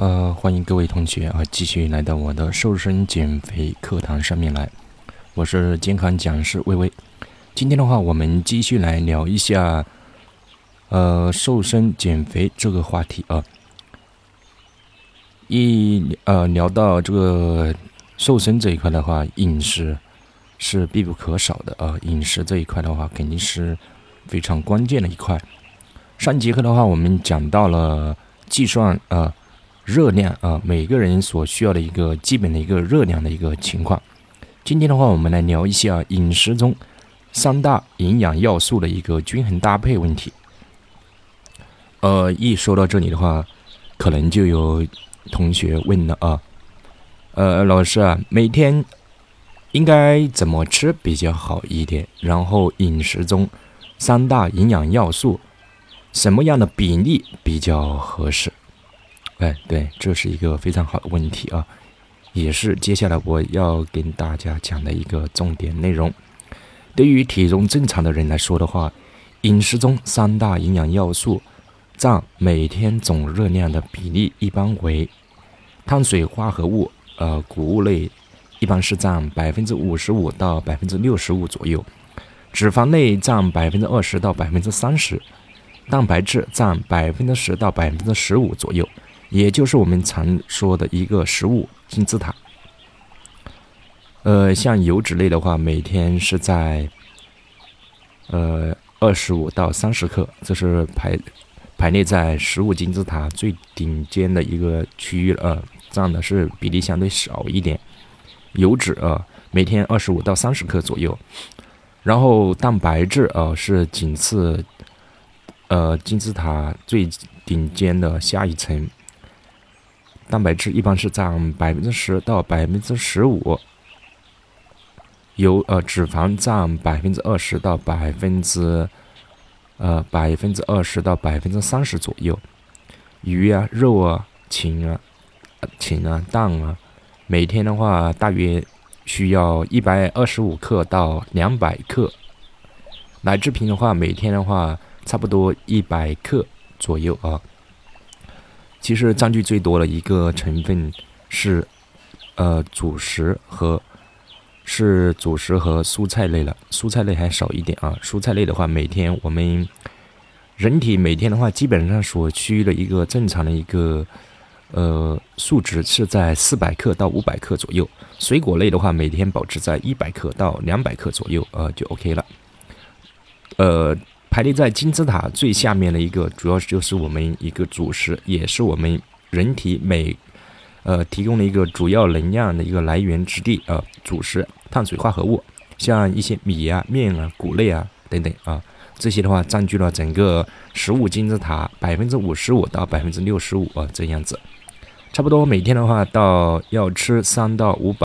呃，欢迎各位同学啊，继续来到我的瘦身减肥课堂上面来。我是健康讲师微微。今天的话，我们继续来聊一下呃瘦身减肥这个话题啊。一呃聊到这个瘦身这一块的话，饮食是必不可少的啊。饮食这一块的话，肯定是非常关键的一块。上节课的话，我们讲到了计算啊。热量啊，每个人所需要的一个基本的一个热量的一个情况。今天的话，我们来聊一下饮食中三大营养要素的一个均衡搭配问题。呃，一说到这里的话，可能就有同学问了啊，呃，老师啊，每天应该怎么吃比较好一点？然后饮食中三大营养要素，什么样的比例比较合适？哎，对，这是一个非常好的问题啊，也是接下来我要跟大家讲的一个重点内容。对于体重正常的人来说的话，饮食中三大营养要素占每天总热量的比例一般为：碳水化合物，呃，谷物类一般是占百分之五十五到百分之六十五左右；脂肪类占百分之二十到百分之三十；蛋白质占百分之十到百分之十五左右。也就是我们常说的一个食物金字塔。呃，像油脂类的话，每天是在呃二十五到三十克，这是排排列在食物金字塔最顶尖的一个区域了，占的是比例相对少一点。油脂啊，每天二十五到三十克左右，然后蛋白质啊是仅次呃金字塔最顶尖的下一层。蛋白质一般是占百分之十到百分之十五，油呃脂肪占百分之二十到百分之呃百分之二十到百分之三十左右，鱼啊肉啊禽啊禽啊蛋啊，每天的话大约需要一百二十五克到两百克，奶制品的话每天的话差不多一百克左右啊。其实占据最多的一个成分是，呃，主食和是主食和蔬菜类了，蔬菜类还少一点啊。蔬菜类的话，每天我们人体每天的话，基本上所需的一个正常的一个呃数值是在四百克到五百克左右。水果类的话，每天保持在一百克到两百克左右，呃，就 OK 了。呃。排列在金字塔最下面的一个，主要就是我们一个主食，也是我们人体每呃提供的一个主要能量的一个来源之地啊。主食碳水化合物，像一些米啊、面啊、谷类啊等等啊，这些的话占据了整个食物金字塔百分之五十五到百分之六十五啊这样子。差不多每天的话，到要吃三到五百。